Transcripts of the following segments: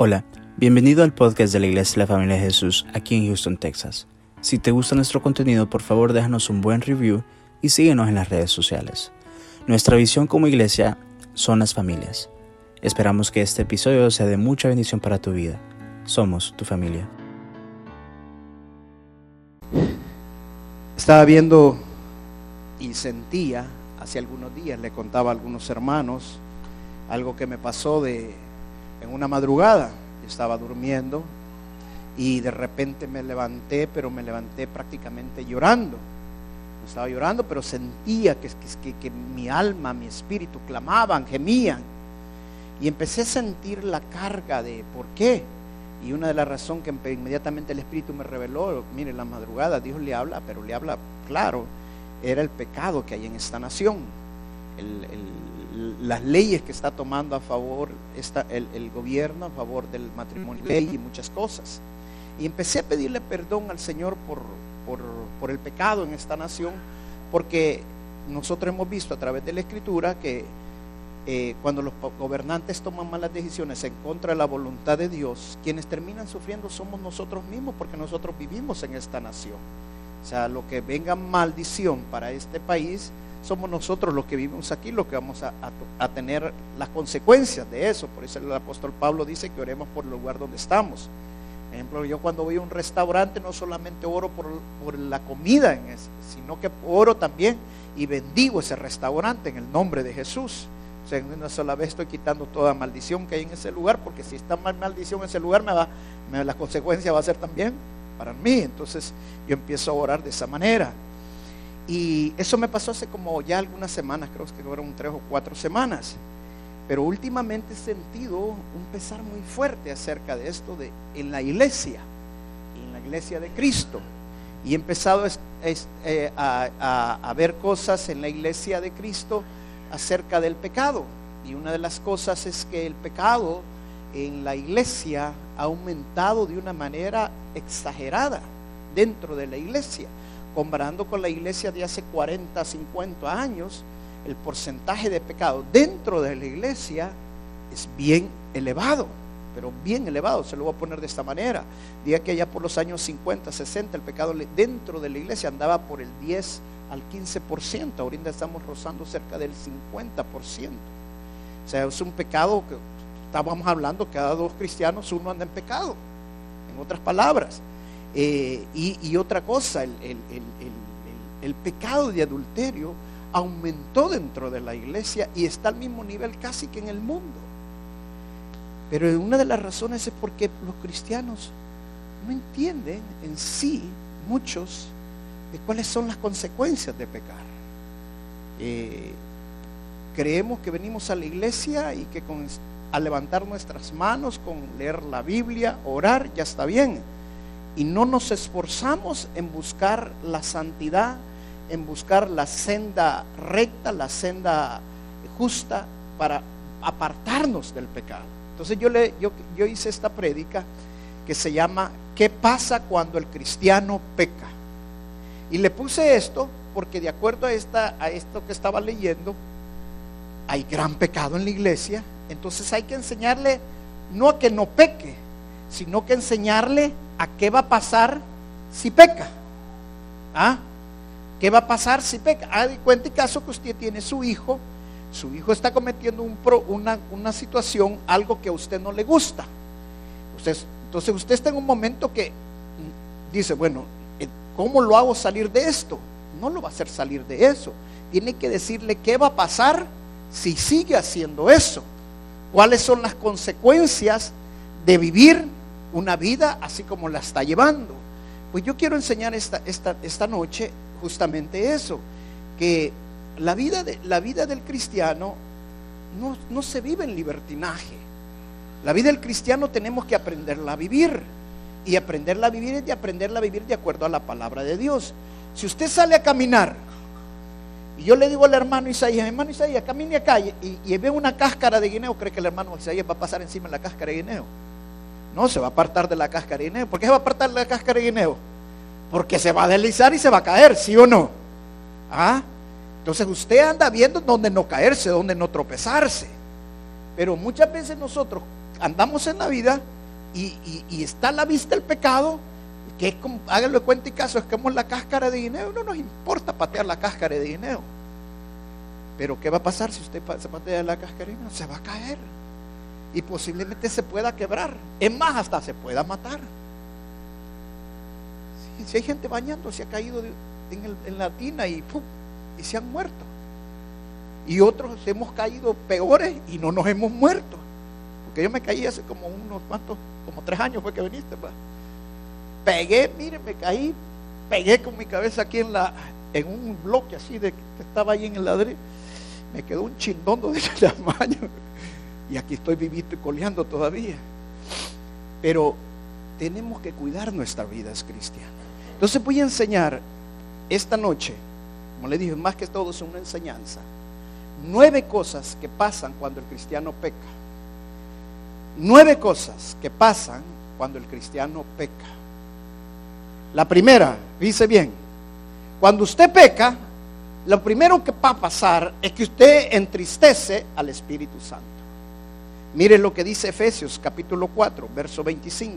Hola, bienvenido al podcast de la Iglesia de la Familia de Jesús aquí en Houston, Texas. Si te gusta nuestro contenido, por favor déjanos un buen review y síguenos en las redes sociales. Nuestra visión como iglesia son las familias. Esperamos que este episodio sea de mucha bendición para tu vida. Somos tu familia. Estaba viendo y sentía hace algunos días, le contaba a algunos hermanos algo que me pasó de en una madrugada. estaba durmiendo y de repente me levanté, pero me levanté prácticamente llorando. estaba llorando, pero sentía que, que, que mi alma, mi espíritu clamaban, gemían. Y empecé a sentir la carga de por qué. Y una de las razones que inmediatamente el Espíritu me reveló, mire, la madrugada Dios le habla, pero le habla claro, era el pecado que hay en esta nación. el, las leyes que está tomando a favor está el, gobierno, a favor del matrimonio ley y muchas cosas. Y empecé a pedirle perdón al Señor por, por, el pecado en esta nación, porque nosotros hemos visto a través de la Escritura que eh, cuando los gobernantes toman malas decisiones en contra de la voluntad de Dios, quienes terminan sufriendo somos nosotros mismos, porque nosotros vivimos en esta nación. O sea, lo que venga maldición para este país, somos nosotros los que vivimos aquí los que vamos a, tener las consecuencias de eso. Por eso el apóstol Pablo dice que oremos por el lugar donde estamos. Por ejemplo, yo cuando voy a un restaurante no solamente oro por, la comida en ese, sino que oro también y bendigo ese restaurante en el nombre de Jesús. O sea, una sola vez estoy quitando toda maldición que hay en ese lugar, porque si está mal maldición en ese lugar, me va, la consecuencia va a ser también para mí. Entonces yo empiezo a orar de esa manera. Y eso me pasó hace como ya algunas semanas, creo que fueron tres o cuatro semanas. Pero últimamente he sentido un pesar muy fuerte acerca de esto de, en la iglesia, en la iglesia de Cristo. Y he empezado eh, a, a ver cosas en la iglesia de Cristo acerca del pecado. Y una de las cosas es que el pecado en la iglesia ha aumentado de una manera exagerada dentro de la iglesia comparando con la iglesia de hace 40, 50 años, el porcentaje de pecado dentro de la iglesia es bien elevado, pero bien elevado, se lo voy a poner de esta manera. Día que ya por los años 50, 60, el pecado dentro de la iglesia andaba por el 10 al 15%, ahorita estamos rozando cerca del 50%. O sea, es un pecado que estábamos hablando, cada dos cristianos uno anda en pecado, en otras palabras. Eh, y, otra cosa, el, pecado de adulterio aumentó dentro de la iglesia y está al mismo nivel casi que en el mundo. Pero una de las razones es porque los cristianos no entienden en sí, muchos, de cuáles son las consecuencias de pecar. Eh, creemos que venimos a la iglesia y que con, a levantar nuestras manos, con leer la Biblia, orar, ya está bien y no nos esforzamos en buscar la santidad, en buscar la senda recta, la senda justa para apartarnos del pecado. Entonces yo, le, yo, yo hice esta prédica que se llama ¿Qué pasa cuando el cristiano peca? Y le puse esto porque de acuerdo a, esta, a esto que estaba leyendo, hay gran pecado en la iglesia, entonces hay que enseñarle no a que no peque, sino que enseñarle a qué va a pasar si peca. ¿Ah? ¿Qué va a pasar si peca? Ah, cuenta y caso que usted tiene su hijo, su hijo está cometiendo un una, una, situación, algo que a usted no le gusta. entonces usted está en un momento que dice, bueno, eh, ¿cómo lo hago salir de esto? No lo va a hacer salir de eso. Tiene que decirle qué va a pasar si sigue haciendo eso. ¿Cuáles son las consecuencias de vivir una vida así como la está llevando. Pues yo quiero enseñar esta, esta, esta noche justamente eso, que la vida, de, la vida del cristiano no, no se vive en libertinaje. La vida del cristiano tenemos que aprenderla a vivir. Y aprenderla a vivir es de aprenderla a vivir de acuerdo a la palabra de Dios. Si usted sale a caminar, y yo le digo al hermano Isaías, hermano Isaías, camine acá y, y ve una cáscara de guineo, cree que el hermano Isaías va a pasar encima de la cáscara de guineo. No, se va a apartar de la cáscara de guineo. ¿Por qué se va a apartar de la cáscara de guineo? Porque se va a deslizar y se va a caer, ¿sí o no? ¿Ah? Entonces usted anda viendo dónde no caerse, dónde no tropezarse. Pero muchas veces nosotros andamos en la vida y, está a la vista el pecado, que es como, háganlo de cuenta y caso, es la cáscara de dinero. No nos importa patear la cáscara de dinero. Pero ¿qué va a pasar si usted se patea la cáscara? Se va a caer. Y posiblemente se pueda quebrar. Es más, hasta se pueda matar. Si, hay gente bañando, se ha caído en, la tina y, y se han muerto. Y otros hemos caído peores y no nos hemos muerto. Porque yo me caí hace como unos cuantos, como tres años fue que viniste. Pegué, mire, me caí, pegué con mi cabeza aquí en la en un bloque así de que estaba ahí en el ladrillo. Me quedó un chindondo de ese tamaño. Y aquí estoy vivito y coleando todavía. Pero tenemos que cuidar nuestras vidas cristianas. Entonces voy a enseñar esta noche, como le dije, más que todo es una enseñanza, nueve cosas que pasan cuando el cristiano peca. Nueve cosas que pasan cuando el cristiano peca. La primera, dice bien, cuando usted peca, lo primero que va a pasar es que usted entristece al Espíritu Santo. Mire lo que dice Efesios capítulo 4, verso 25.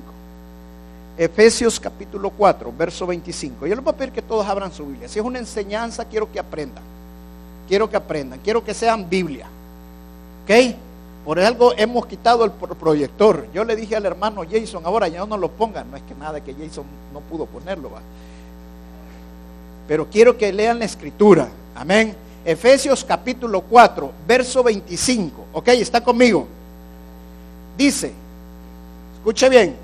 Efesios capítulo 4, verso 25. Yo les voy a pedir que todos abran su Biblia. Si es una enseñanza, quiero que aprendan. Quiero que aprendan. Quiero que sean Biblia. ¿Ok? Por algo hemos quitado el proyector. Yo le dije al hermano Jason, ahora ya no lo pongan. No es que nada que Jason no pudo ponerlo. Pero quiero que lean la escritura. Amén. Efesios capítulo 4, verso 25. ¿Ok? ¿Está conmigo? Dice, escuche bien,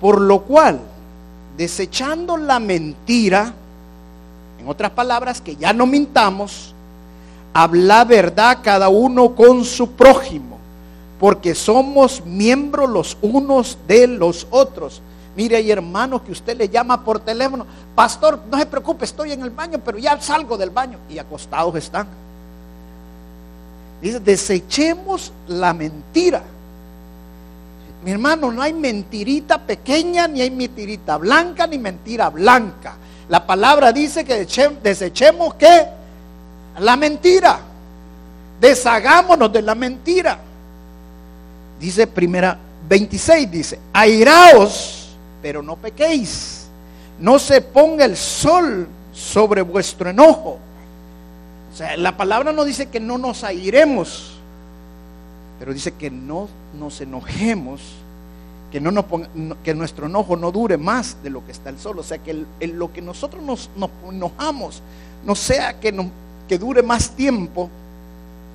por lo cual, desechando la mentira, en otras palabras, que ya no mintamos, habla verdad cada uno con su prójimo, porque somos miembros los unos de los otros. Mire, hay hermanos que usted le llama por teléfono, pastor, no se preocupe, estoy en el baño, pero ya salgo del baño y acostados están. Dice, desechemos la mentira mi hermano, no hay mentirita pequeña, ni hay mentirita blanca, ni mentira blanca. La palabra dice que desechemos qué? La mentira. Deshagámonos de la mentira. Dice primera 26, dice, airaos, pero no pequéis. No se ponga el sol sobre vuestro enojo. O sea, la palabra no dice que no nos airemos, pero dice que no nos enojemos, que, nuestro enojo no dure más de lo que está el sol. O sea, que lo que nosotros nos, enojamos no sea que, que dure más tiempo,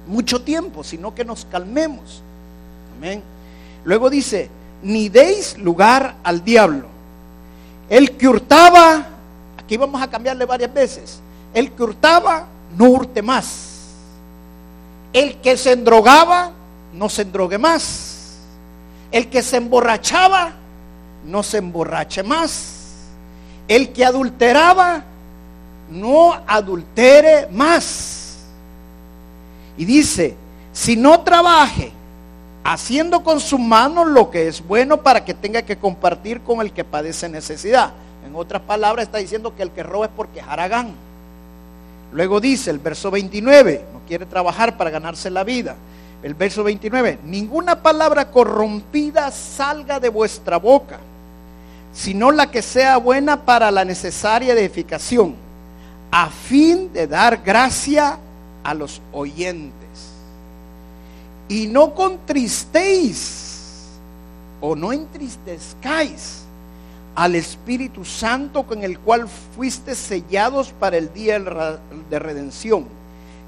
mucho tiempo, sino que nos calmemos. Amén. Luego dice, ni deis lugar al diablo. El que hurtaba, aquí vamos a cambiarle varias veces, el que hurtaba no hurte más. El que se endrogaba, no se endrogue más. El que se emborrachaba, no se emborrache más. El que adulteraba, no adultere más. Y dice, si no trabaje haciendo con su mano lo que es bueno para que tenga que compartir con el que padece necesidad. En otras palabras está diciendo que el que roba es porque es haragán. Luego dice el verso 29, no quiere trabajar para ganarse la vida. El verso 29, ninguna palabra corrompida salga de vuestra boca, sino la que sea buena para la necesaria edificación, a fin de dar gracia a los oyentes. Y no contristéis o no entristezcáis al Espíritu Santo con el cual fuiste sellados para el día de redención.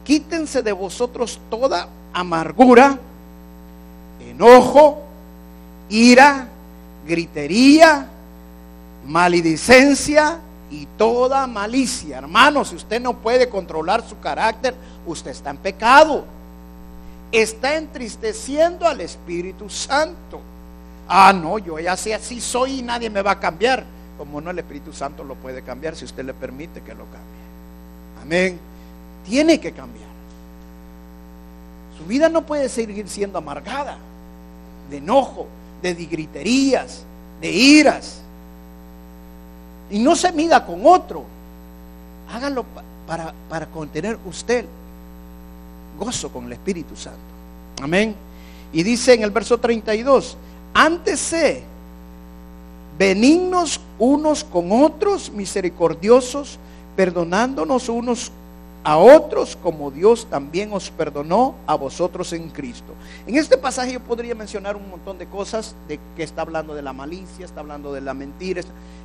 Quítense de vosotros toda amargura, enojo, ira, gritería, maledicencia y toda malicia. Hermano, si usted no puede controlar su carácter, usted está en pecado. Está entristeciendo al Espíritu Santo. Ah, no, yo ya sé así soy y nadie me va a cambiar. Como no, el Espíritu Santo lo puede cambiar si usted le permite que lo cambie. Amén. Tiene que cambiar. Su vida no puede seguir siendo amargada, de enojo, de griterías, de iras. Y no se mida con otro. Hágalo para, para contener usted gozo con el Espíritu Santo. Amén. Y dice en el verso 32, antes sé, benignos unos con otros, misericordiosos, perdonándonos unos a otros como Dios también os perdonó a vosotros en Cristo. En este pasaje yo podría mencionar un montón de cosas de que está hablando de la malicia, está hablando de la mentira,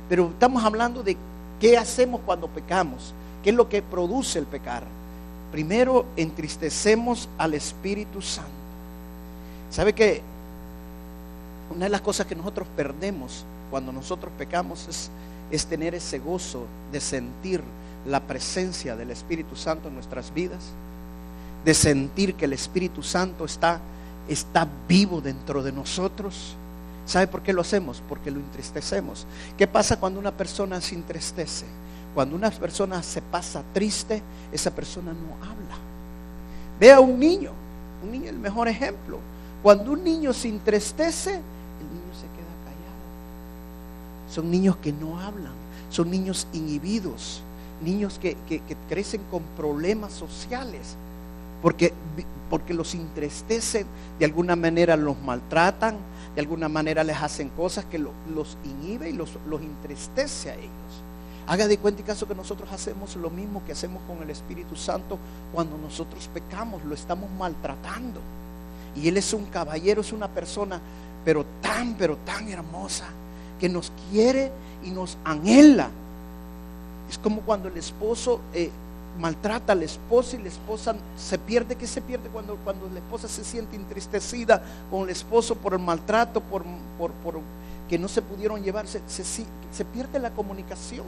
pero estamos hablando de qué hacemos cuando pecamos, qué es lo que produce el pecar. Primero entristecemos al Espíritu Santo. ¿Sabe que una de las cosas que nosotros perdemos cuando nosotros pecamos es, es tener ese gozo de sentir la presencia del Espíritu Santo en nuestras vidas, de sentir que el Espíritu Santo está, está vivo dentro de nosotros. ¿Sabe por qué lo hacemos? Porque lo entristecemos. ¿Qué pasa cuando una persona se entristece? Cuando una persona se pasa triste, esa persona no habla. Ve a un niño, un niño es el mejor ejemplo. Cuando un niño se entristece, el niño se queda callado. Son niños que no hablan, son niños inhibidos niños que, crecen con problemas sociales, porque, porque los entristecen, de alguna manera los maltratan, de alguna manera les hacen cosas que los inhibe y los, los entristece a ellos. Haga de cuenta y caso que nosotros hacemos lo mismo que hacemos con el Espíritu Santo cuando nosotros pecamos, lo estamos maltratando. Y Él es un caballero, es una persona, pero tan, pero tan hermosa, que nos quiere y nos anhela es como cuando el esposo eh, maltrata a la esposa y la esposa se pierde. ¿Qué se pierde cuando, cuando la esposa se siente entristecida con el esposo por el maltrato, por, por, que no se pudieron llevar? Se, se pierde la comunicación.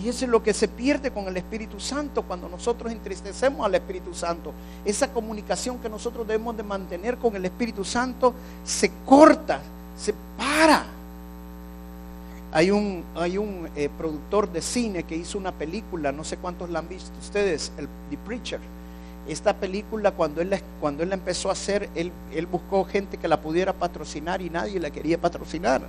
Y eso es lo que se pierde con el Espíritu Santo cuando nosotros entristecemos al Espíritu Santo. Esa comunicación que nosotros debemos de mantener con el Espíritu Santo se corta, se para. Hay un, hay un eh, productor de cine que hizo una película, no sé cuántos la han visto ustedes, el, The Preacher. Esta película, cuando él, cuando él la empezó a hacer, él, él buscó gente que la pudiera patrocinar y nadie la quería patrocinar.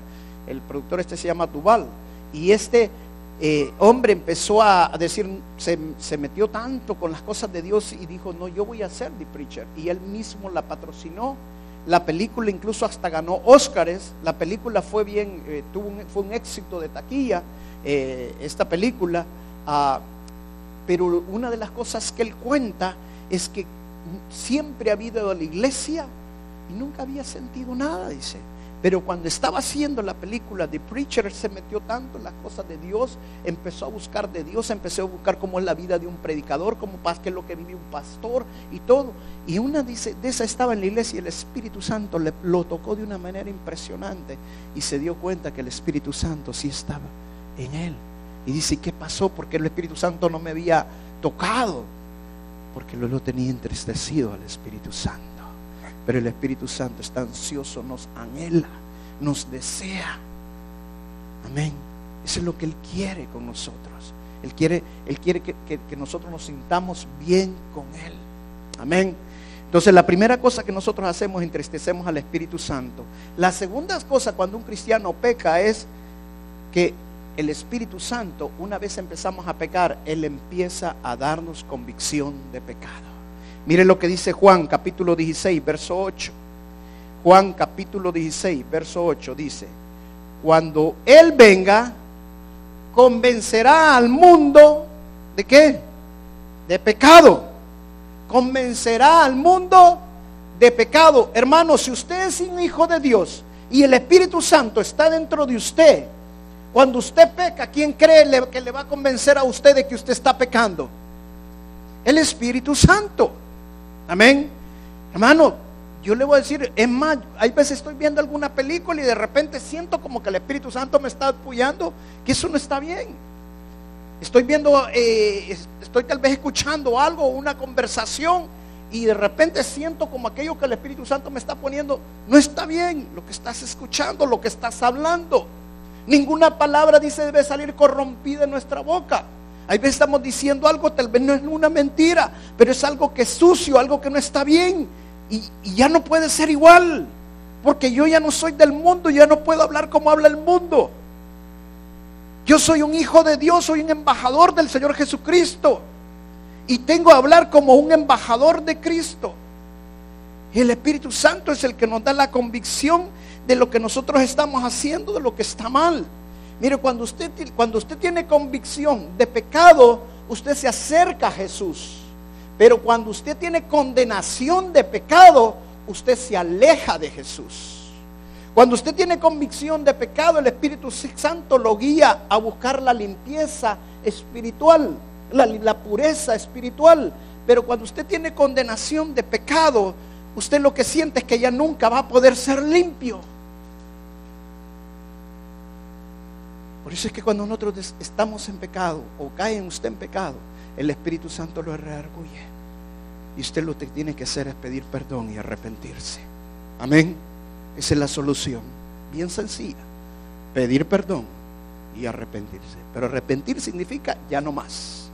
El productor este se llama Duval. Y este eh, hombre empezó a, decir, se, se, metió tanto con las cosas de Dios y dijo, no, yo voy a ser The Preacher. Y él mismo la patrocinó la película incluso hasta ganó Óscares. La película fue bien, eh, tuvo un, fue un éxito de taquilla, eh, esta película. Ah, pero una de las cosas que él cuenta es que siempre ha habido a la iglesia y nunca había sentido nada, dice. Pero cuando estaba haciendo la película, The Preacher se metió tanto en las cosas de Dios, empezó a buscar de Dios, empezó a buscar cómo es la vida de un predicador, cómo qué es lo que vive un pastor y todo. Y una dice, de esa estaba en la iglesia y el Espíritu Santo le, lo tocó de una manera impresionante y se dio cuenta que el Espíritu Santo sí estaba en él. Y dice, ¿qué pasó? Porque el Espíritu Santo no me había tocado, porque lo, lo tenía entristecido al Espíritu Santo. Pero el Espíritu Santo está ansioso, nos anhela, nos desea. Amén. Eso es lo que Él quiere con nosotros. Él quiere, Él quiere que, nosotros nos sintamos bien con Él. Amén. Entonces la primera cosa que nosotros hacemos entristecemos al Espíritu Santo. La segunda cosa cuando un cristiano peca es que el Espíritu Santo, una vez empezamos a pecar, Él empieza a darnos convicción de pecado. Mire lo que dice Juan capítulo 16, verso 8. Juan capítulo 16, verso 8 dice, cuando Él venga, convencerá al mundo de qué? De pecado. Convencerá al mundo de pecado. Hermano, si usted es un hijo de Dios y el Espíritu Santo está dentro de usted, cuando usted peca, ¿quién cree que le va a convencer a usted de que usted está pecando? El Espíritu Santo. Amén. Hermano, yo le voy a decir, es más, hay veces estoy viendo alguna película y de repente siento como que el Espíritu Santo me está apoyando, que eso no está bien. Estoy viendo, eh, estoy tal vez escuchando algo, una conversación, y de repente siento como aquello que el Espíritu Santo me está poniendo, no está bien lo que estás escuchando, lo que estás hablando. Ninguna palabra dice debe salir corrompida en nuestra boca. Hay veces estamos diciendo algo, tal vez no es una mentira, pero es algo que es sucio, algo que no está bien. Y, ya no puede ser igual. Porque yo ya no soy del mundo, ya no puedo hablar como habla el mundo. Yo soy un hijo de Dios, soy un embajador del Señor Jesucristo. Y tengo que hablar como un embajador de Cristo. El Espíritu Santo es el que nos da la convicción de lo que nosotros estamos haciendo, de lo que está mal. Mire, cuando usted, cuando usted tiene convicción de pecado, usted se acerca a Jesús. Pero cuando usted tiene condenación de pecado, usted se aleja de Jesús. Cuando usted tiene convicción de pecado, el Espíritu Santo lo guía a buscar la limpieza espiritual, la, la, pureza espiritual. Pero cuando usted tiene condenación de pecado, usted lo que siente es que ya nunca va a poder ser limpio. Por eso es que cuando nosotros estamos en pecado o cae usted en pecado, el Espíritu Santo lo rearguye. Y usted lo que tiene que hacer es pedir perdón y arrepentirse. Amén. Esa es la solución. Bien sencilla. Pedir perdón y arrepentirse. Pero arrepentir significa ya no más.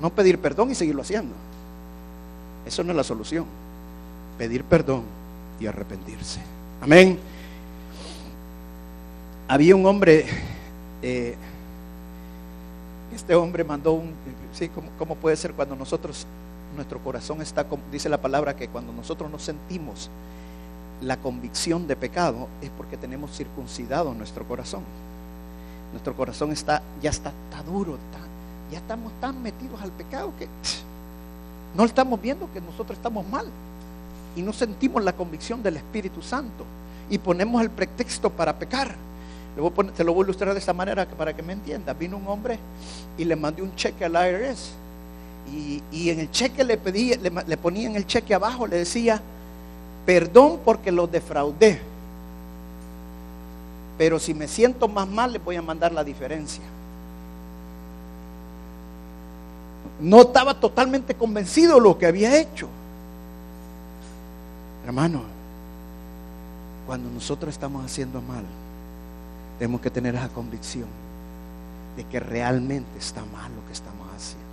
No pedir perdón y seguirlo haciendo. Eso no es la solución. Pedir perdón y arrepentirse. Amén. Había un hombre, eh, este hombre mandó un, sí, ¿cómo, puede ser cuando nosotros, nuestro corazón está, dice la palabra que cuando nosotros nos sentimos la convicción de pecado es porque tenemos circuncidado nuestro corazón. Nuestro corazón está, ya está, está duro, ya estamos tan metidos al pecado que no estamos viendo que nosotros estamos mal y no sentimos la convicción del Espíritu Santo y ponemos el pretexto para pecar. Te lo voy a ilustrar de esta manera para que me entienda. Vino un hombre y le mandé un cheque al IRS y, en el cheque le pedí, le, le ponía en el cheque abajo, le decía, Perdón porque los defraudé. Pero si me siento más mal, les voy a mandar la diferencia. No estaba totalmente convencido de lo que había hecho. Hermano, cuando nosotros estamos haciendo mal, tenemos que tener esa convicción de que realmente está mal lo que estamos haciendo.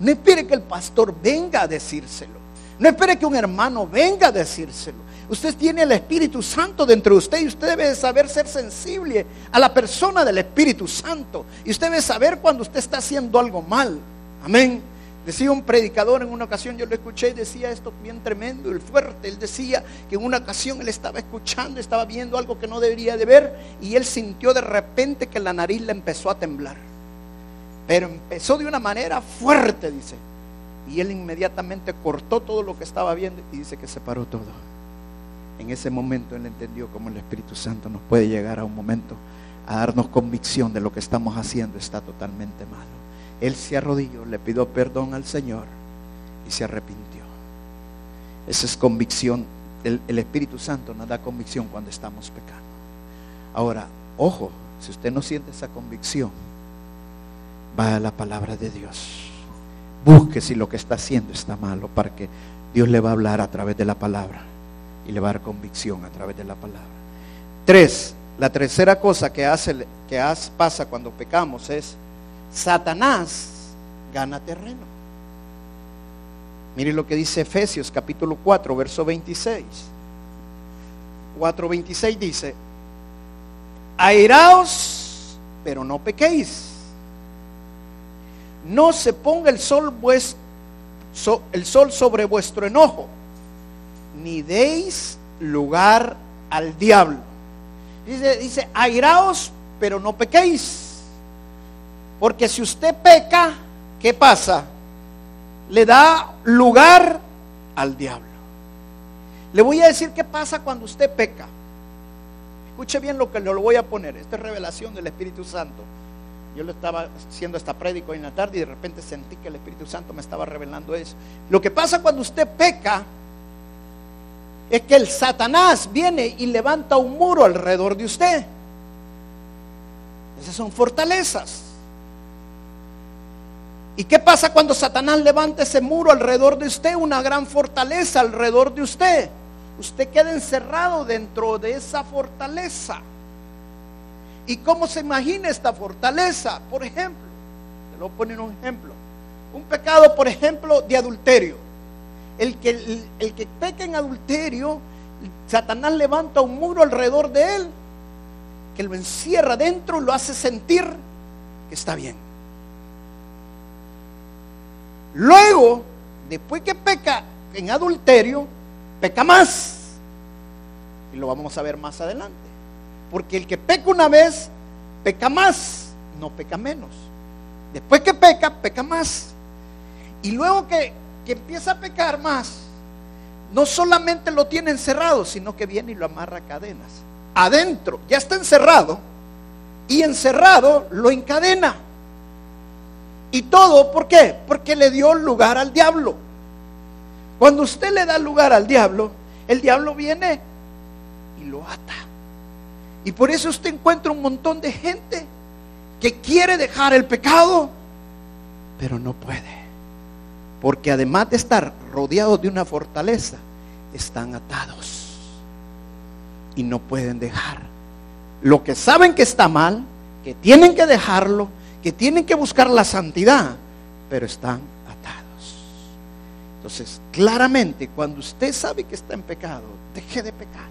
No espere que el pastor venga a decírselo. No espere que un hermano venga a decírselo. Usted tiene el Espíritu Santo dentro de usted y usted debe saber ser sensible a la persona del Espíritu Santo. Y usted debe saber cuando usted está haciendo algo mal. Amén. Decía un predicador en una ocasión, yo lo escuché y decía esto bien tremendo y fuerte. Él decía que en una ocasión él estaba escuchando, estaba viendo algo que no debería de ver y él sintió de repente que la nariz le empezó a temblar. Pero empezó de una manera fuerte, dice. Y él inmediatamente cortó todo lo que estaba viendo y dice que se paró todo. En ese momento él entendió cómo el Espíritu Santo nos puede llegar a un momento a darnos convicción de lo que estamos haciendo está totalmente malo. Él se arrodilló, le pidió perdón al Señor y se arrepintió. Esa es convicción. El, Espíritu Santo nos da convicción cuando estamos pecando. Ahora, ojo, si usted no siente esa convicción, va a la palabra de Dios Busque si lo que está haciendo está malo, para que Dios le va a hablar a través de la palabra y le va a dar convicción a través de la palabra. Tres, la tercera cosa que, hace, que pasa cuando pecamos es Satanás gana terreno. Mire lo que dice Efesios capítulo 4, verso 26. 4.26 dice, airaos, pero no pequéis no se ponga el sol, el sol sobre vuestro enojo, ni deis lugar al diablo. Dice, dice, airaos, pero no pequéis. Porque si usted peca, ¿qué pasa? Le da lugar al diablo. Le voy a decir qué pasa cuando usted peca. Escuche bien lo que le voy a poner. Esta es revelación del Espíritu Santo. Yo le estaba haciendo esta prédico en la tarde y de repente sentí que el Espíritu Santo me estaba revelando eso. Lo que pasa cuando usted peca es que el Satanás viene y levanta un muro alrededor de usted. Esas son fortalezas. ¿Y qué pasa cuando Satanás levanta ese muro alrededor de usted? Una gran fortaleza alrededor de usted. Usted queda encerrado dentro de esa fortaleza. ¿Y cómo se imagina esta fortaleza? Por ejemplo, te lo voy a poner un ejemplo. Un pecado, por ejemplo, de adulterio. El que, el, que peca en adulterio, Satanás levanta un muro alrededor de él que lo encierra dentro y lo hace sentir que está bien. Luego, después que peca, en adulterio, peca más. Y lo vamos a ver más adelante. Porque el que peca una vez, peca más, no peca menos. Después que peca, peca más. Y luego que, que empieza a pecar más, no solamente lo tiene encerrado, sino que viene y lo amarra a cadenas. Adentro, ya está encerrado, y encerrado lo encadena. Y todo, ¿por qué? Porque le dio lugar al diablo. Cuando usted le da lugar al diablo, el diablo viene y lo ata. Y por eso usted encuentra un montón de gente que quiere dejar el pecado, pero no puede. Porque además de estar rodeados de una fortaleza, están atados y no pueden dejar. Lo que saben que está mal, que tienen que dejarlo, que tienen que buscar la santidad, pero están atados. Entonces, claramente, cuando usted sabe que está en pecado, deje de pecar.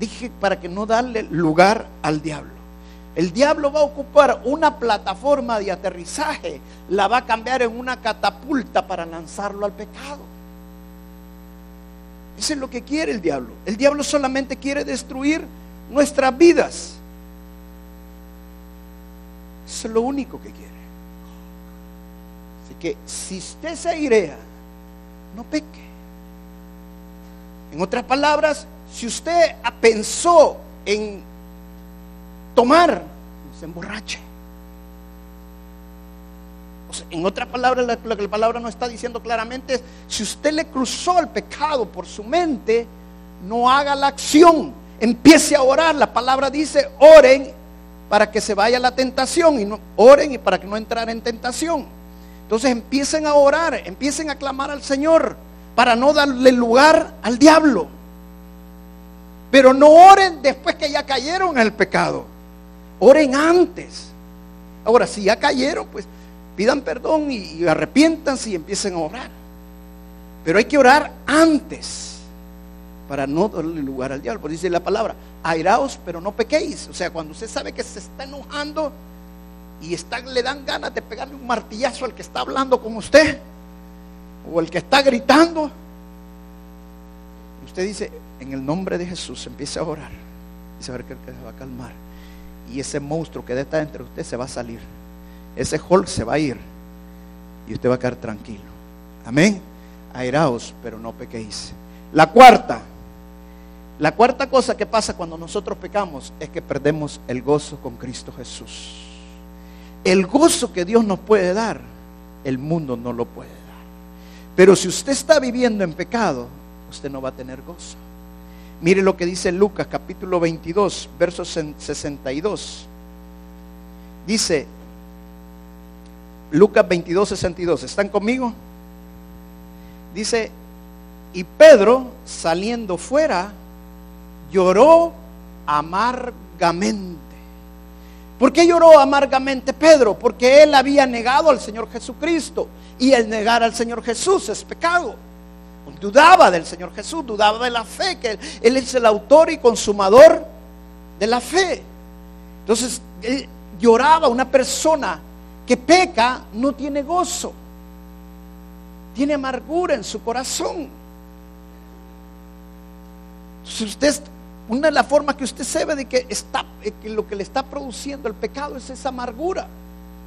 Dije para que no darle lugar al diablo. El diablo va a ocupar una plataforma de aterrizaje, la va a cambiar en una catapulta para lanzarlo al pecado. Eso es lo que quiere el diablo. El diablo solamente quiere destruir nuestras vidas. Eso es lo único que quiere. Así que si usted se airea, no peque. En otras palabras, si usted pensó en tomar, se emborrache. en otras palabras, lo que la palabra no está diciendo claramente es, si usted le cruzó el pecado por su mente, no haga la acción, empiece a orar. La palabra dice, oren para que se vaya la tentación y no, oren y para que no entrar en tentación. Entonces empiecen a orar, empiecen a clamar al Señor para no darle lugar al diablo. Pero no oren después que ya cayeron en el pecado. Oren antes. Ahora, si ya cayeron, pues pidan perdón y, arrepiéntanse y empiecen a orar. Pero hay que orar antes para no darle lugar al diablo. Porque dice la palabra, airaos, pero no pequéis. O sea, cuando usted sabe que se está enojando y le dan ganas de pegarle un martillazo al que está hablando con usted o el que está gritando, usted dice, en el nombre de Jesús, empieza a orar y saber que se va a calmar y ese monstruo que está entre usted se va a salir. Ese Hulk se va a ir y usted va a quedar tranquilo. Amén. Airaos, pero no pequéis. La cuarta, la cuarta cosa que pasa cuando nosotros pecamos es que perdemos el gozo con Cristo Jesús. El gozo que Dios nos puede dar, el mundo no lo puede dar. Pero si usted está viviendo en pecado, usted no va a tener gozo. Mire lo que dice Lucas capítulo 22, verso 62. Dice Lucas 22, 62. ¿Están conmigo? Dice, y Pedro saliendo fuera lloró amargamente. ¿Por qué lloró amargamente Pedro? Porque él había negado al Señor Jesucristo. Y el negar al Señor Jesús es pecado dudaba del Señor Jesús, dudaba de la fe, que Él es el autor y consumador de la fe. Entonces, él lloraba una persona que peca, no tiene gozo, tiene amargura en su corazón. Entonces, usted, una de las formas que usted sabe de que, está, que lo que le está produciendo el pecado es esa amargura.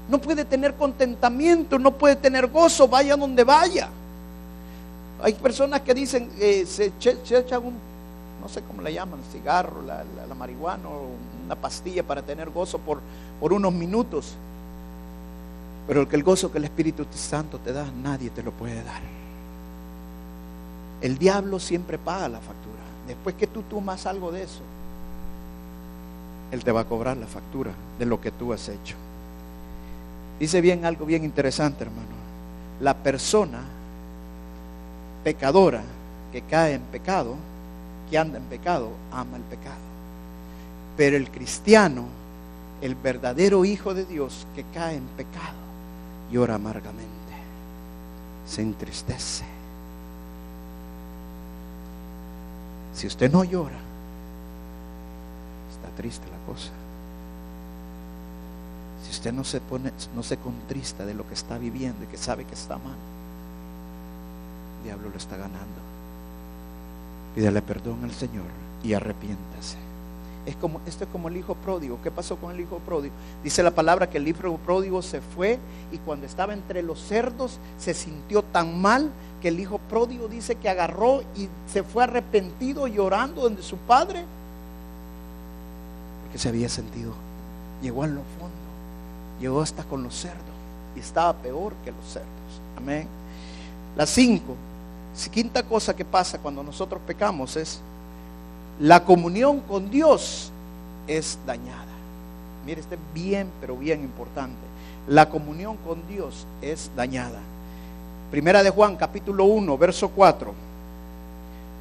No puede tener contentamiento, no puede tener gozo, vaya donde vaya. Hay personas que dicen, eh, se, echan un, no sé cómo le llaman, cigarro, la, marihuana o una pastilla para tener gozo por, por unos minutos. Pero el que el gozo que el Espíritu Santo te da, nadie te lo puede dar. El diablo siempre paga la factura. Después que tú tomas algo de eso, él te va a cobrar la factura de lo que tú has hecho. Dice bien algo bien interesante, hermano. La persona pecadora que cae en pecado, que anda en pecado, ama el pecado. Pero el cristiano, el verdadero hijo de Dios que cae en pecado, llora amargamente, se entristece. Si usted no llora, está triste la cosa. Si usted no se pone, no se contrista de lo que está viviendo y que sabe que está mal, el diablo lo está ganando. Pídele perdón al Señor y arrepiéntase. Es como, esto es como el hijo pródigo. ¿Qué pasó con el hijo pródigo? Dice la palabra que el hijo pródigo se fue y cuando estaba entre los cerdos se sintió tan mal que el hijo pródigo dice que agarró y se fue arrepentido llorando donde su padre, porque se había sentido, llegó a lo fondo, llegó hasta con los cerdos y estaba peor que los cerdos. Amén. La cinco, quinta cosa que pasa cuando nosotros pecamos es la comunión con Dios es dañada. Mire, este es bien, pero bien importante. La comunión con Dios es dañada. Primera de Juan, capítulo 1, verso 4.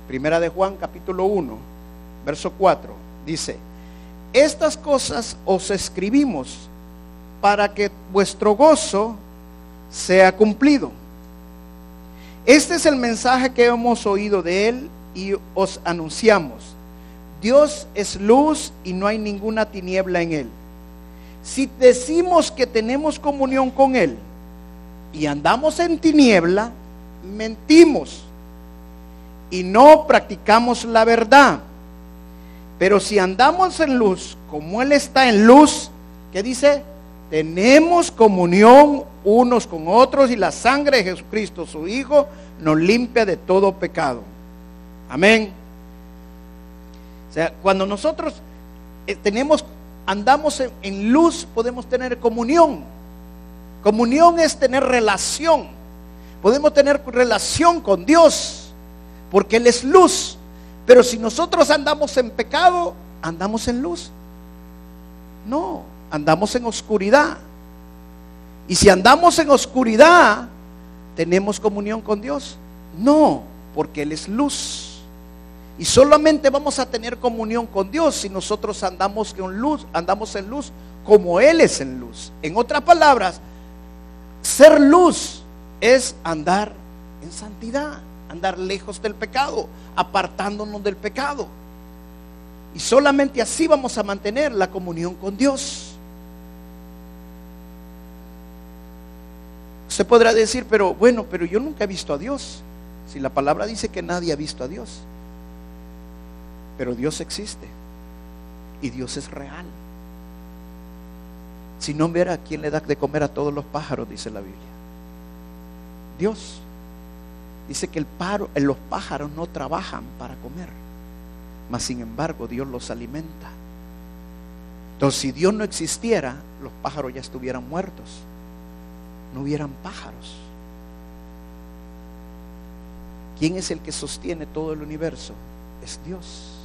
Primera de Juan, capítulo 1, verso 4. Dice, estas cosas os escribimos para que vuestro gozo sea cumplido. Este es el mensaje que hemos oído de Él y os anunciamos. Dios es luz y no hay ninguna tiniebla en Él. Si decimos que tenemos comunión con Él, y andamos en tiniebla, mentimos y no practicamos la verdad. Pero si andamos en luz, como Él está en luz, ¿qué dice? Tenemos comunión unos con otros y la sangre de Jesucristo, su Hijo, nos limpia de todo pecado. Amén. O sea, cuando nosotros eh, tenemos, andamos en luz, podemos tener comunión. Comunión es tener relación. Podemos tener relación con Dios porque Él es luz. Pero si nosotros andamos en pecado, andamos en luz. No, andamos en oscuridad. Y si andamos en oscuridad, ¿tenemos comunión con Dios? No, porque Él es luz. Y solamente vamos a tener comunión con Dios si nosotros andamos en luz, andamos en luz como Él es en luz. En otras palabras, ser luz es andar en santidad, andar lejos del pecado, apartándonos del pecado. Y solamente así vamos a mantener la comunión con Dios. Se podrá decir, pero bueno, pero yo nunca he visto a Dios. Si la palabra dice que nadie ha visto a Dios. Pero Dios existe. Y Dios es real. Si no viera quién le da de comer a todos los pájaros, dice la Biblia. Dios. Dice que el paro, los pájaros no trabajan para comer, mas sin embargo Dios los alimenta. Entonces, si Dios no existiera, los pájaros ya estuvieran muertos. No hubieran pájaros. ¿Quién es el que sostiene todo el universo? Es Dios.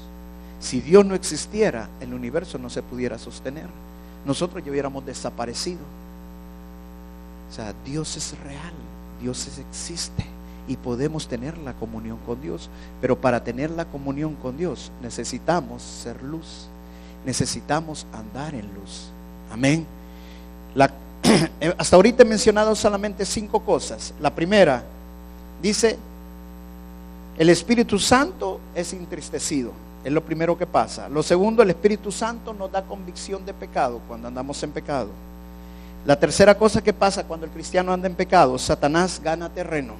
Si Dios no existiera, el universo no se pudiera sostener nosotros ya hubiéramos desaparecido. O sea, Dios es real, Dios existe y podemos tener la comunión con Dios. Pero para tener la comunión con Dios necesitamos ser luz, necesitamos andar en luz. Amén. hasta ahorita he mencionado solamente cinco cosas. La primera dice, el Espíritu Santo es entristecido. Es lo primero que pasa. Lo segundo, el Espíritu Santo nos da convicción de pecado cuando andamos en pecado. La tercera cosa que pasa cuando el cristiano anda en pecado, Satanás gana terreno.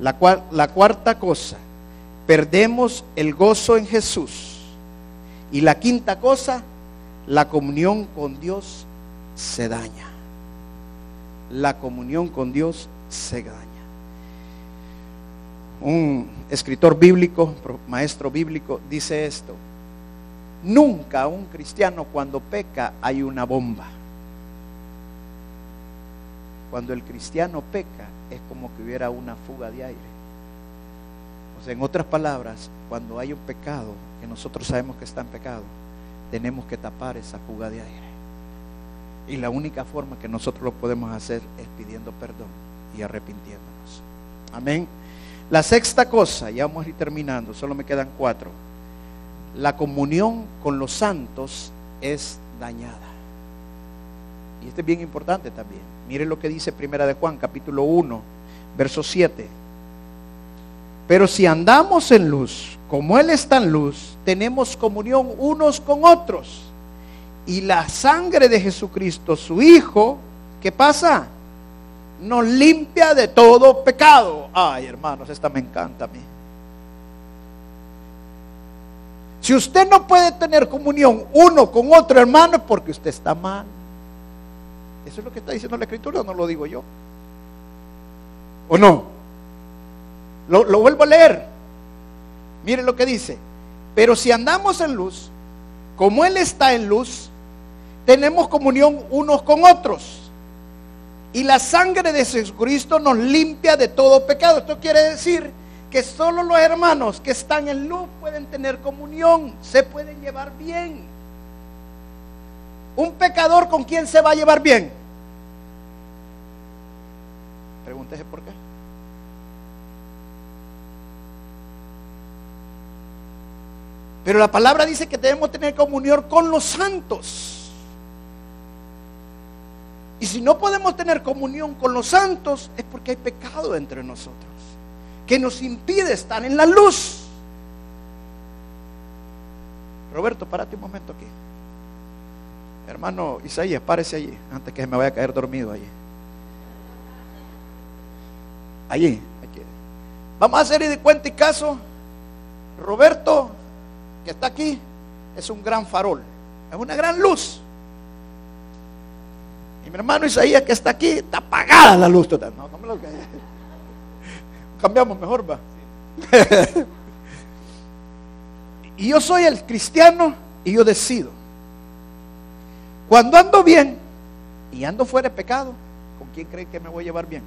La, la cuarta cosa, perdemos el gozo en Jesús. Y la quinta cosa, la comunión con Dios se daña. La comunión con Dios se daña un escritor bíblico, maestro bíblico, dice esto. Nunca un cristiano cuando peca hay una bomba. Cuando el cristiano peca es como que hubiera una fuga de aire. O sea, en otras palabras, cuando hay un pecado que nosotros sabemos que está en pecado, tenemos que tapar esa fuga de aire. Y la única forma que nosotros lo podemos hacer es pidiendo perdón y arrepintiéndonos. Amén. La sexta cosa, ya vamos a ir terminando, solo me quedan cuatro. La comunión con los santos es dañada. Y esto es bien importante también. Miren lo que dice Primera de Juan, capítulo 1, verso 7. Pero si andamos en luz, como Él está en luz, tenemos comunión unos con otros. Y la sangre de Jesucristo, su Hijo, ¿qué pasa? Nos limpia de todo pecado. Ay, hermanos, esta me encanta a mí. Si usted no puede tener comunión uno con otro hermano es porque usted está mal. Eso es lo que está diciendo la escritura, no lo digo yo. ¿O no? Lo, lo vuelvo a leer. Mire lo que dice. Pero si andamos en luz, como Él está en luz, tenemos comunión unos con otros. Y la sangre de Jesucristo nos limpia de todo pecado. Esto quiere decir que solo los hermanos que están en luz pueden tener comunión, se pueden llevar bien. Un pecador con quién se va a llevar bien. Pregúntese por qué. Pero la palabra dice que debemos tener comunión con los santos. Y si no podemos tener comunión con los santos es porque hay pecado entre nosotros, que nos impide estar en la luz. Roberto, párate un momento aquí. Hermano Isaías, párese allí, antes que me vaya a caer dormido allí. Allí, aquí. Vamos a hacer de cuenta y caso. Roberto que está aquí es un gran farol, es una gran luz. Y mi hermano Isaías que está aquí, está apagada la luz total. No, no me lo Cambiamos mejor, va. y yo soy el cristiano y yo decido. Cuando ando bien y ando fuera de pecado, ¿con quién cree que me voy a llevar bien?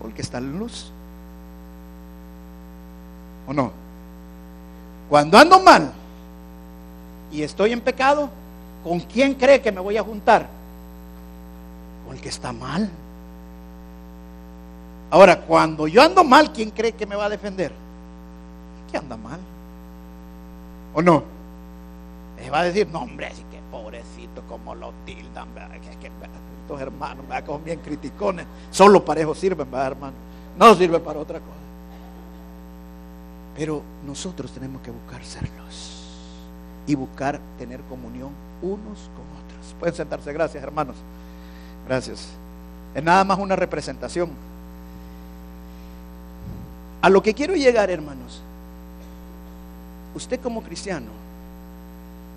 Con el que está en luz. ¿O no? Cuando ando mal y estoy en pecado, ¿con quién cree que me voy a juntar? El que está mal. Ahora, cuando yo ando mal, ¿quién cree que me va a defender? ¿Qué anda mal? ¿O no? Me va a decir, no, hombre, así que pobrecito, como lo tildan, que, que, estos hermanos, ¿verdad? como bien criticones, solo para eso sirven, ¿verdad, hermano? No sirve para otra cosa. Pero nosotros tenemos que buscar serlos y buscar tener comunión unos con otros. Pueden sentarse, gracias hermanos. Gracias. Es nada más una representación. A lo que quiero llegar, hermanos, usted como cristiano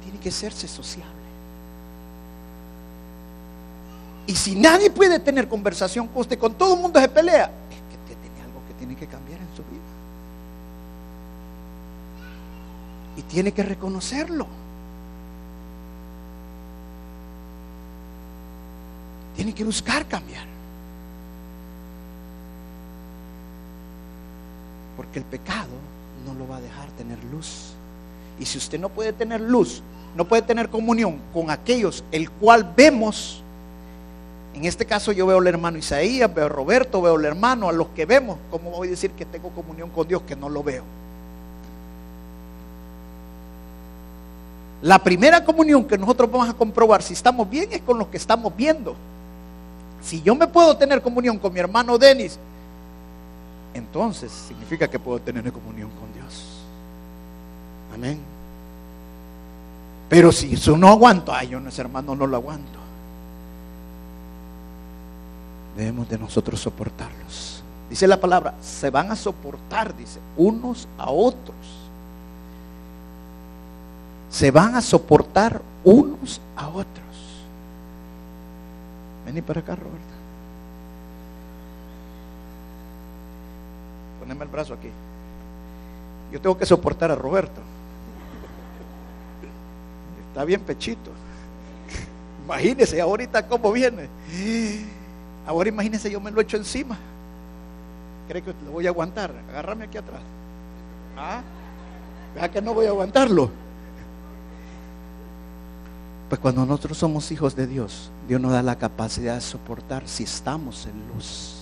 tiene que serse sociable. Y si nadie puede tener conversación con usted, con todo el mundo se pelea, es que tiene algo que tiene que cambiar en su vida. Y tiene que reconocerlo. Tiene que buscar cambiar. Porque el pecado no lo va a dejar tener luz. Y si usted no puede tener luz, no puede tener comunión con aquellos el cual vemos, en este caso yo veo al hermano Isaías, veo a Roberto, veo al hermano, a los que vemos, ¿cómo voy a decir que tengo comunión con Dios que no lo veo? La primera comunión que nosotros vamos a comprobar si estamos bien es con los que estamos viendo. Si yo me puedo tener comunión con mi hermano Denis, entonces significa que puedo tener comunión con Dios. Amén. Pero si eso no aguanto, ay, yo no ese hermano no lo aguanto. Debemos de nosotros soportarlos. Dice la palabra, se van a soportar, dice, unos a otros se van a soportar unos a otros. Vení para acá, Roberta. Poneme el brazo aquí. Yo tengo que soportar a Roberto. Está bien pechito. Imagínese ahorita cómo viene. Ahora imagínese yo me lo echo encima. ¿Cree que lo voy a aguantar? Agárrame aquí atrás. ¿Ah? Vea que no voy a aguantarlo. Pues cuando nosotros somos hijos de Dios, Dios nos da la capacidad de soportar si estamos en luz.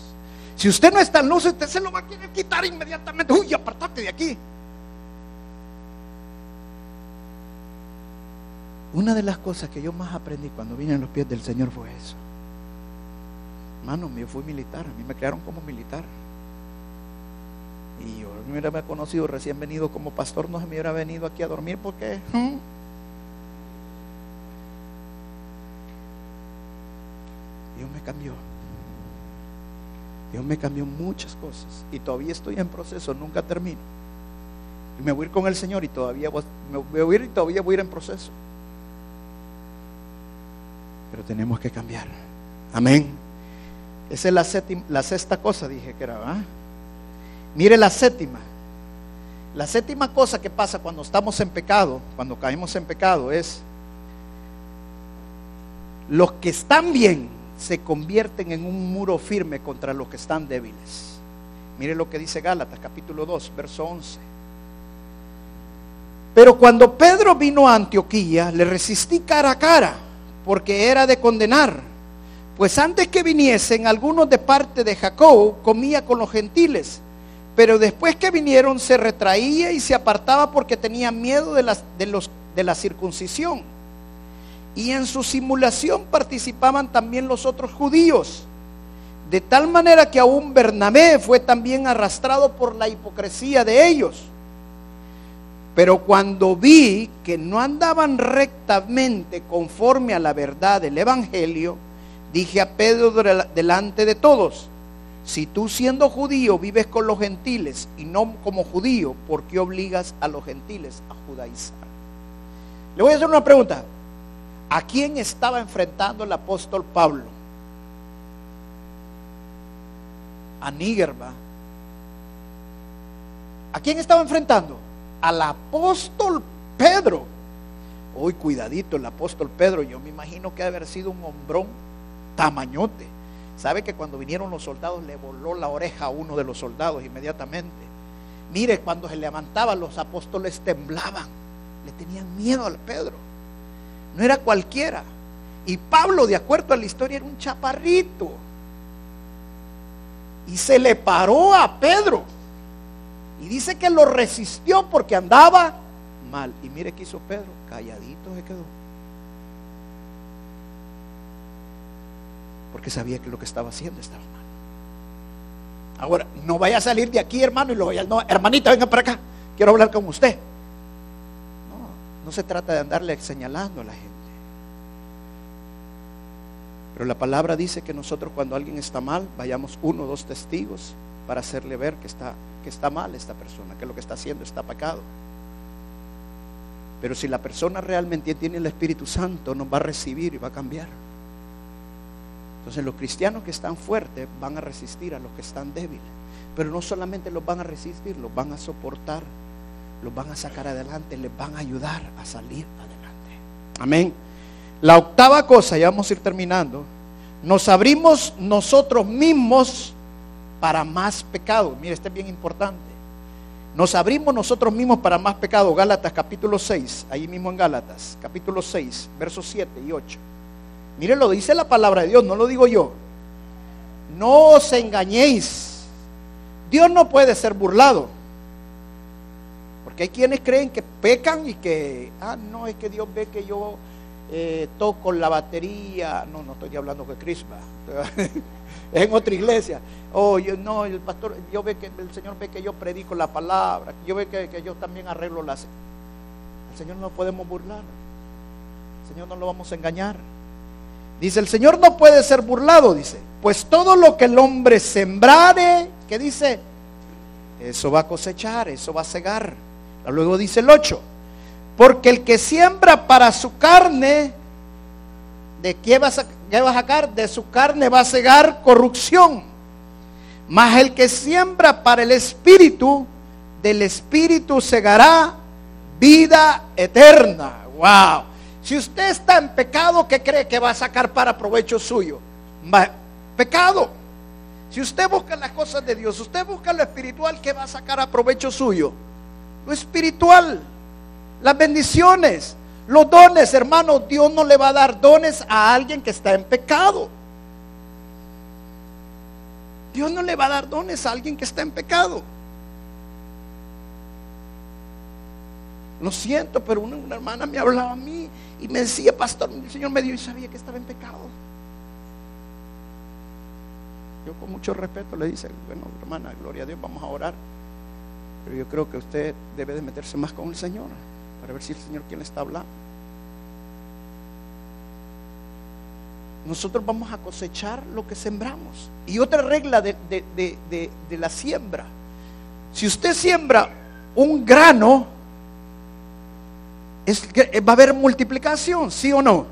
Si usted no está en luz, usted se lo va a querer quitar inmediatamente. Uy, apartate de aquí. Una de las cosas que yo más aprendí cuando vine en los pies del Señor fue eso. Hermano, yo fui militar, a mí me crearon como militar. Y yo me hubiera conocido recién venido como pastor, no se me hubiera venido aquí a dormir porque... Dios me cambió. Dios me cambió muchas cosas y todavía estoy en proceso, nunca termino. Y me voy a ir con el Señor y todavía voy, me voy a ir y todavía voy a ir en proceso. Pero tenemos que cambiar. Amén. Esa es la, séptima, la sexta cosa, dije que era. ¿ah? Mire la séptima. La séptima cosa que pasa cuando estamos en pecado, cuando caemos en pecado, es los que están bien se convierten en un muro firme contra los que están débiles. Mire lo que dice Gálatas capítulo 2, verso 11. Pero cuando Pedro vino a Antioquía, le resistí cara a cara, porque era de condenar. Pues antes que viniesen, algunos de parte de Jacob comía con los gentiles, pero después que vinieron se retraía y se apartaba porque tenía miedo de, de, los, de la circuncisión. Y en su simulación participaban también los otros judíos. De tal manera que aún Bernabé fue también arrastrado por la hipocresía de ellos. Pero cuando vi que no andaban rectamente conforme a la verdad del Evangelio, dije a Pedro delante de todos, si tú siendo judío vives con los gentiles y no como judío, ¿por qué obligas a los gentiles a judaizar? Le voy a hacer una pregunta. ¿A quién estaba enfrentando el apóstol Pablo? A Nígerba. ¿A quién estaba enfrentando? Al apóstol Pedro. Uy, cuidadito, el apóstol Pedro, yo me imagino que debe haber sido un hombrón tamañote. ¿Sabe que cuando vinieron los soldados le voló la oreja a uno de los soldados inmediatamente? Mire, cuando se levantaba los apóstoles temblaban, le tenían miedo al Pedro no era cualquiera. Y Pablo, de acuerdo a la historia, era un chaparrito. Y se le paró a Pedro. Y dice que lo resistió porque andaba mal. Y mire qué hizo Pedro, calladito se quedó. Porque sabía que lo que estaba haciendo estaba mal. Ahora, no vaya a salir de aquí, hermano, y lo vaya, no, hermanita, venga para acá, quiero hablar con usted. No se trata de andarle señalando a la gente. Pero la palabra dice que nosotros cuando alguien está mal, vayamos uno o dos testigos para hacerle ver que está, que está mal esta persona, que lo que está haciendo está pecado. Pero si la persona realmente tiene el Espíritu Santo, nos va a recibir y va a cambiar. Entonces los cristianos que están fuertes van a resistir a los que están débiles. Pero no solamente los van a resistir, los van a soportar los van a sacar adelante, les van a ayudar a salir adelante. Amén. La octava cosa, ya vamos a ir terminando, nos abrimos nosotros mismos para más pecado. Mire, este es bien importante. Nos abrimos nosotros mismos para más pecado. Gálatas capítulo 6, ahí mismo en Gálatas, capítulo 6, versos 7 y 8. Mire, lo dice la palabra de Dios, no lo digo yo. No os engañéis. Dios no puede ser burlado. Porque hay quienes creen que pecan y que, ah, no, es que Dios ve que yo eh, toco la batería. No, no estoy hablando de Cristo, es en otra iglesia. Oh, no, el pastor, yo ve que el Señor ve que yo predico la palabra, yo ve que, que yo también arreglo las. El Señor no podemos burlar. El Señor no lo vamos a engañar. Dice, el Señor no puede ser burlado, dice. Pues todo lo que el hombre sembrare, que dice, eso va a cosechar, eso va a cegar. Luego dice el 8, porque el que siembra para su carne, ¿de qué va, a, va a sacar? De su carne va a cegar corrupción. Mas el que siembra para el espíritu, del espíritu segará vida eterna. Wow. Si usted está en pecado, ¿qué cree que va a sacar para provecho suyo? Pecado. Si usted busca las cosas de Dios, usted busca lo espiritual, ¿qué va a sacar a provecho suyo? Lo espiritual, las bendiciones, los dones, hermano. Dios no le va a dar dones a alguien que está en pecado. Dios no le va a dar dones a alguien que está en pecado. Lo siento, pero una, hermana me hablaba a mí y me decía, pastor, el Señor me dio y sabía que estaba en pecado. Yo con mucho respeto le dice, bueno, hermana, gloria a Dios, vamos a orar. Pero yo creo que usted debe de meterse más con el Señor para ver si el Señor quien le está hablando. nosotros vamos a cosechar lo que sembramos. Y otra regla de, la siembra. Si usted siembra un grano, es, va a haber multiplicación, ¿sí o no?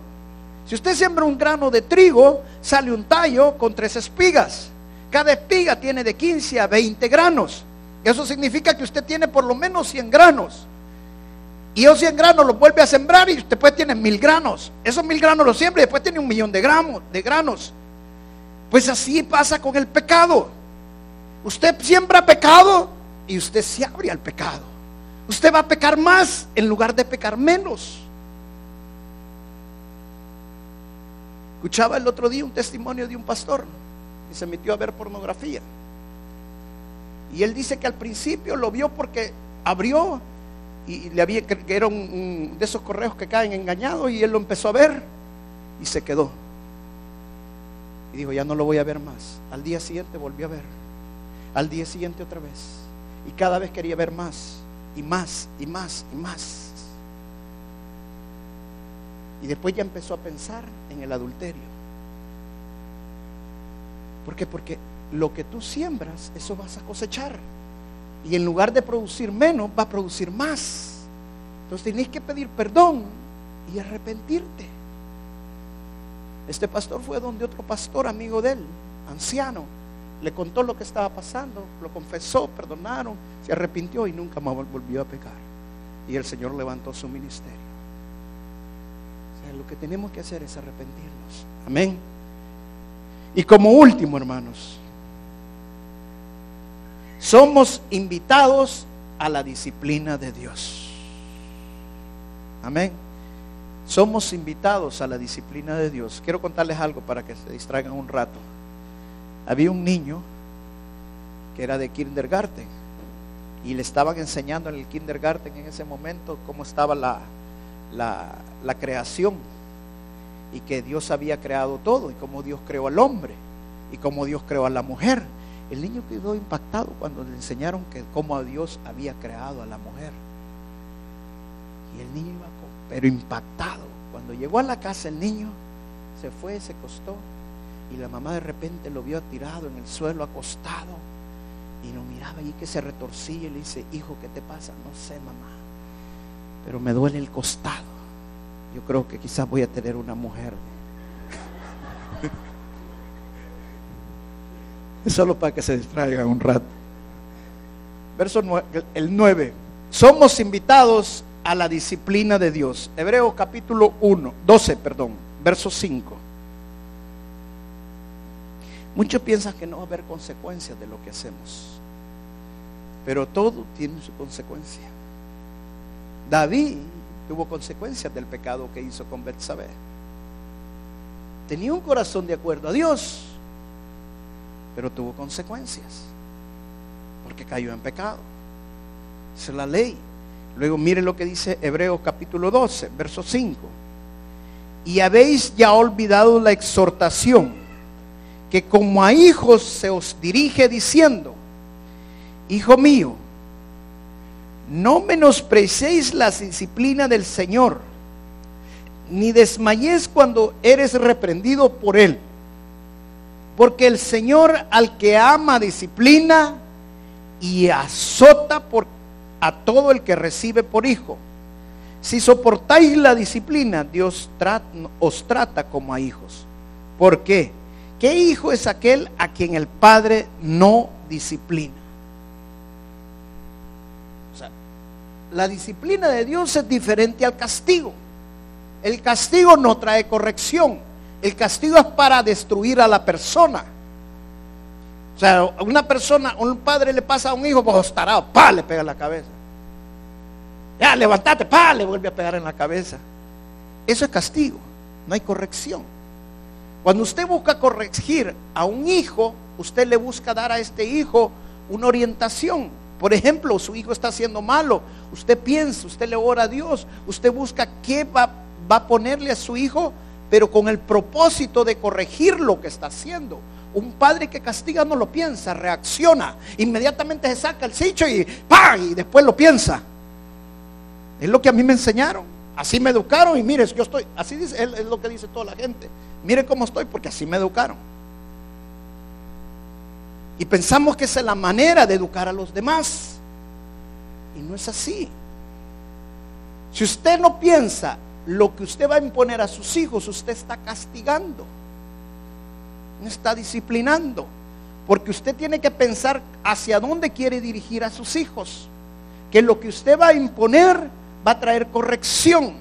Si usted siembra un grano de trigo, sale un tallo con tres espigas. Cada espiga tiene de 15 a 20 granos. Eso significa que usted tiene por lo menos 100 granos. Y esos 100 granos los vuelve a sembrar y después tiene mil granos. Esos mil granos los siembra y después tiene un millón de, gramos, de granos. Pues así pasa con el pecado. Usted siembra pecado y usted se abre al pecado. Usted va a pecar más en lugar de pecar menos. Escuchaba el otro día un testimonio de un pastor que se metió a ver pornografía. Y él dice que al principio lo vio porque abrió y le había que era de esos correos que caen engañados y él lo empezó a ver y se quedó. Y dijo, ya no lo voy a ver más. Al día siguiente volvió a ver. Al día siguiente otra vez. Y cada vez quería ver más y más y más y más. Y después ya empezó a pensar en el adulterio. ¿Por qué? Porque lo que tú siembras, eso vas a cosechar. Y en lugar de producir menos, va a producir más. Entonces tienes que pedir perdón y arrepentirte. Este pastor fue donde otro pastor, amigo de él, anciano, le contó lo que estaba pasando, lo confesó, perdonaron, se arrepintió y nunca más volvió a pecar. Y el Señor levantó su ministerio. O sea, lo que tenemos que hacer es arrepentirnos. Amén. Y como último, hermanos, somos invitados a la disciplina de Dios. Amén. Somos invitados a la disciplina de Dios. Quiero contarles algo para que se distraigan un rato. Había un niño que era de kindergarten y le estaban enseñando en el kindergarten en ese momento cómo estaba la, la, creación y que Dios había creado todo y cómo Dios creó al hombre y cómo Dios creó a la mujer el niño quedó impactado cuando le enseñaron que cómo a Dios había creado a la mujer. Y el niño iba, pero impactado. Cuando llegó a la casa el niño se fue, se acostó y la mamá de repente lo vio tirado en el suelo, acostado y lo miraba y que se retorcía y le dice, hijo, ¿qué te pasa? No sé, mamá, pero me duele el costado. Yo creo que quizás voy a tener una mujer. Solo para que se distraigan un rato. Verso el 9. Somos invitados a la disciplina de Dios. Hebreos capítulo 1, 12, perdón, verso 5. Muchos piensan que no va a haber consecuencias de lo que hacemos. Pero todo tiene su consecuencia. David tuvo consecuencias del pecado que hizo con Betsabé. Tenía un corazón de acuerdo a Dios, pero tuvo consecuencias, porque cayó en pecado. es la ley. Luego mire lo que dice Hebreos capítulo 12, verso 5. Y habéis ya olvidado la exhortación que como a hijos se os dirige diciendo, Hijo mío, no menosprecéis la disciplina del Señor, ni desmayéis cuando eres reprendido por Él porque el Señor al que ama disciplina y azota por, a todo el que recibe por hijo. Si soportáis la disciplina, Dios os trata como a hijos. ¿Por qué? ¿Qué hijo es aquel a quien el Padre no disciplina? La disciplina de Dios es diferente al castigo. El castigo no trae corrección. El castigo es para destruir a la persona. O sea, una persona, un padre le pasa a un hijo, pues tarado, pa, le pega en la cabeza. Ya, levantate, pa, le vuelve a pegar en la cabeza. Eso es castigo, no hay corrección. Cuando usted busca corregir a un hijo, usted le busca dar a este hijo una orientación. Por ejemplo, su hijo está haciendo malo, usted piensa, usted le ora a Dios, usted busca qué va, va a ponerle a su hijo pero con el propósito de corregir lo que está haciendo. Un padre que castiga no lo piensa, reacciona, inmediatamente se saca el sitio y ¡pam! y después lo piensa. Es lo que a mí me enseñaron. así me educaron y mire, yo estoy, así es lo que dice toda la gente. Mire cómo estoy porque así me educaron. Y pensamos que esa es la manera de educar a los demás. Y no es así. Si usted no piensa lo que usted va a imponer a sus hijos, usted está castigando. Está disciplinando. Porque usted tiene que pensar hacia dónde quiere dirigir a sus hijos. Que lo que usted va a imponer va a traer corrección.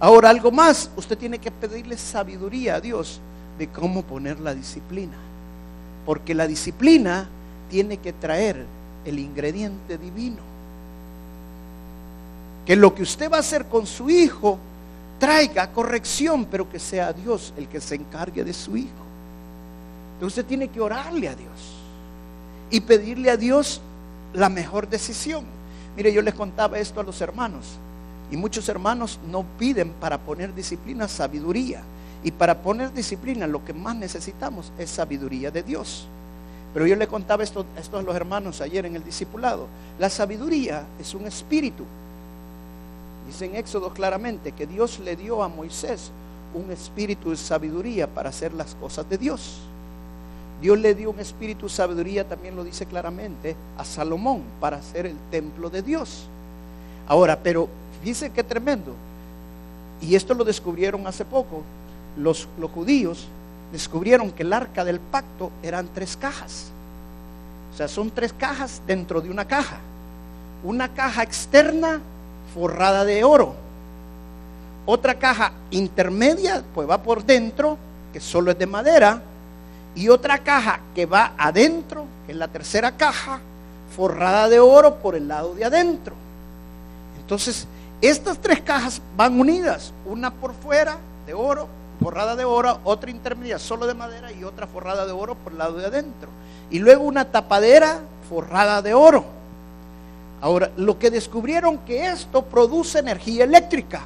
Ahora algo más, usted tiene que pedirle sabiduría a Dios de cómo poner la disciplina. Porque la disciplina tiene que traer el ingrediente divino. Que lo que usted va a hacer con su hijo traiga corrección, pero que sea Dios el que se encargue de su hijo. Entonces usted tiene que orarle a Dios y pedirle a Dios la mejor decisión. Mire, yo les contaba esto a los hermanos y muchos hermanos no piden para poner disciplina sabiduría. Y para poner disciplina lo que más necesitamos es sabiduría de Dios. Pero yo le contaba esto, esto a los hermanos ayer en el discipulado. La sabiduría es un espíritu. Dice en Éxodo claramente que Dios le dio a Moisés un espíritu de sabiduría para hacer las cosas de Dios. Dios le dio un espíritu de sabiduría, también lo dice claramente, a Salomón para hacer el templo de Dios. Ahora, pero fíjense qué tremendo. Y esto lo descubrieron hace poco. Los, los judíos descubrieron que el arca del pacto eran tres cajas. O sea, son tres cajas dentro de una caja. Una caja externa forrada de oro. Otra caja intermedia, pues va por dentro, que solo es de madera. Y otra caja que va adentro, que es la tercera caja, forrada de oro por el lado de adentro. Entonces, estas tres cajas van unidas, una por fuera de oro, forrada de oro, otra intermedia solo de madera y otra forrada de oro por el lado de adentro. Y luego una tapadera forrada de oro. Ahora, lo que descubrieron que esto produce energía eléctrica.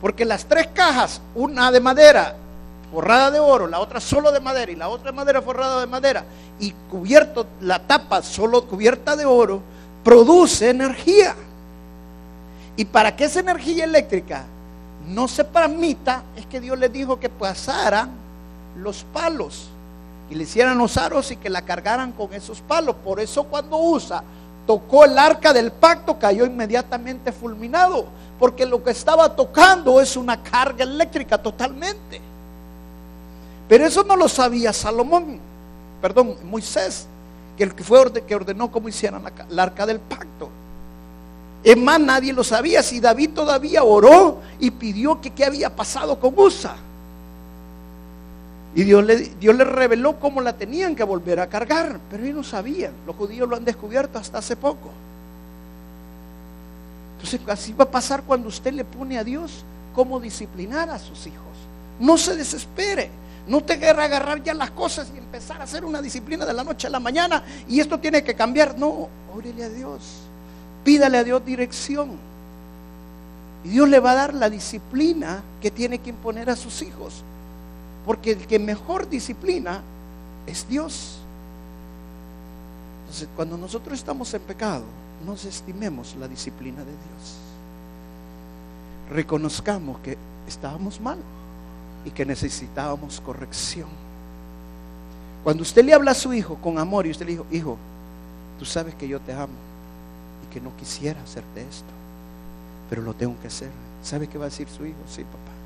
Porque las tres cajas, una de madera forrada de oro, la otra solo de madera y la otra de madera forrada de madera y cubierto la tapa solo cubierta de oro, produce energía. Y para que esa energía eléctrica no se permita, es que Dios les dijo que pasaran los palos y le hicieran los aros y que la cargaran con esos palos. Por eso cuando usa, tocó el arca del pacto, cayó inmediatamente fulminado, porque lo que estaba tocando es una carga eléctrica totalmente. Pero eso no lo sabía Salomón, perdón, Moisés, que el que fue que ordenó cómo hicieran la arca del pacto. Es más, nadie lo sabía. Si David todavía oró y pidió que qué había pasado con Usa. Y Dios le, Dios le reveló cómo la tenían que volver a cargar. Pero ellos no sabían. Los judíos lo han descubierto hasta hace poco. Entonces así va a pasar cuando usted le pone a Dios cómo disciplinar a sus hijos. No se desespere. No te querrá agarrar ya las cosas y empezar a hacer una disciplina de la noche a la mañana. Y esto tiene que cambiar. No, órele a Dios. Pídale a Dios dirección. Y Dios le va a dar la disciplina que tiene que imponer a sus hijos. Porque el que mejor disciplina es Dios. Entonces, cuando nosotros estamos en pecado, no estimemos la disciplina de Dios. Reconozcamos que estábamos mal y que necesitábamos corrección. Cuando usted le habla a su hijo con amor y usted le dijo, hijo, tú sabes que yo te amo que no quisiera hacerte esto, pero lo tengo que hacer. ¿Sabe qué va a decir su hijo? Sí, papá.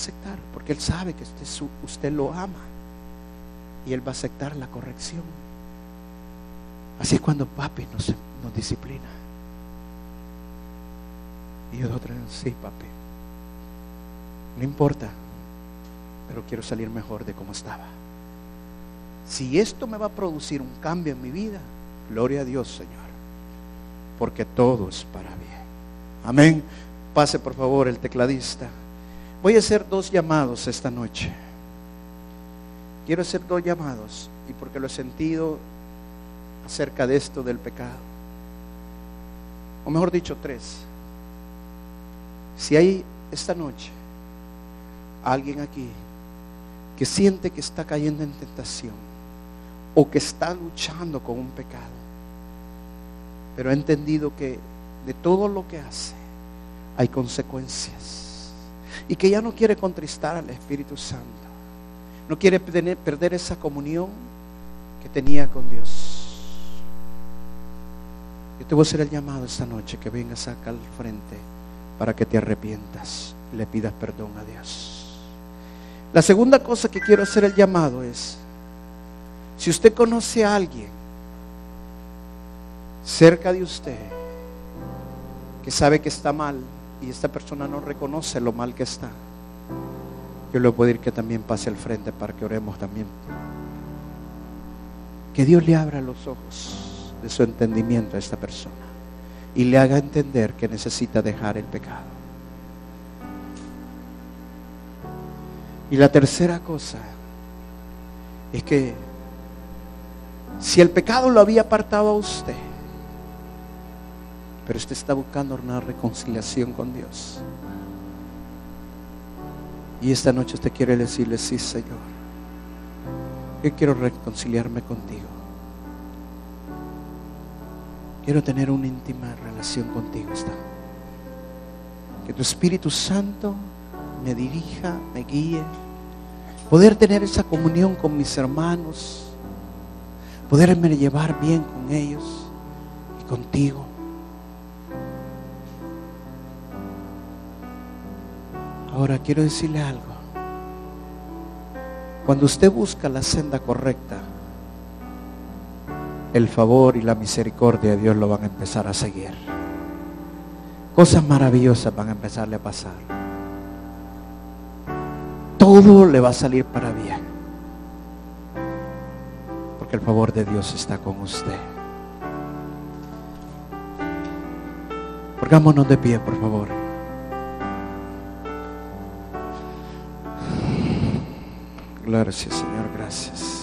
Aceptar porque él sabe que usted, usted lo ama y él va a aceptar la corrección. Así es cuando papi nos, disciplina. Y otros, sí, papi. No importa, pero quiero salir mejor de como estaba. Si esto me va a producir un cambio en mi vida, gloria a Dios, Señor. Porque todo es para bien. Amén. Pase por favor el tecladista. Voy a hacer dos llamados esta noche. Quiero hacer dos llamados y porque lo he sentido acerca de esto del pecado. O mejor dicho, tres. Si hay esta noche alguien aquí que siente que está cayendo en tentación, o que está luchando con un pecado. pero ha entendido que de todo lo que hace hay consecuencias y que ya no quiere contristar al Espíritu Santo, no quiere perder esa comunión que tenía con Dios. Yo te voy a hacer el llamado esta noche que vengas acá al frente para que te arrepientas y le pidas perdón a Dios. La segunda cosa que quiero hacer el llamado es, si usted conoce a alguien cerca de usted que sabe que está mal y esta persona no reconoce lo mal que está, yo le puedo decir que también pase al frente para que oremos también. Que Dios le abra los ojos de su entendimiento a esta persona y le haga entender que necesita dejar el pecado. Y la tercera cosa es que si el pecado lo había apartado a usted, pero usted está buscando una reconciliación con Dios. Y esta noche usted quiere decirle, sí Señor, yo quiero reconciliarme contigo. Quiero tener una íntima relación contigo. Que tu Espíritu Santo me dirija, me guíe. Poder tener esa comunión con mis hermanos. Poderme llevar bien con ellos y contigo. Ahora quiero decirle algo. Cuando usted busca la senda correcta, el favor y la misericordia de Dios lo van a empezar a seguir. Cosas maravillosas van a empezarle a pasar todo le va a salir para bien. Porque el favor de Dios está con usted. Pongámonos de pie, por favor. Gracias, Señor, gracias.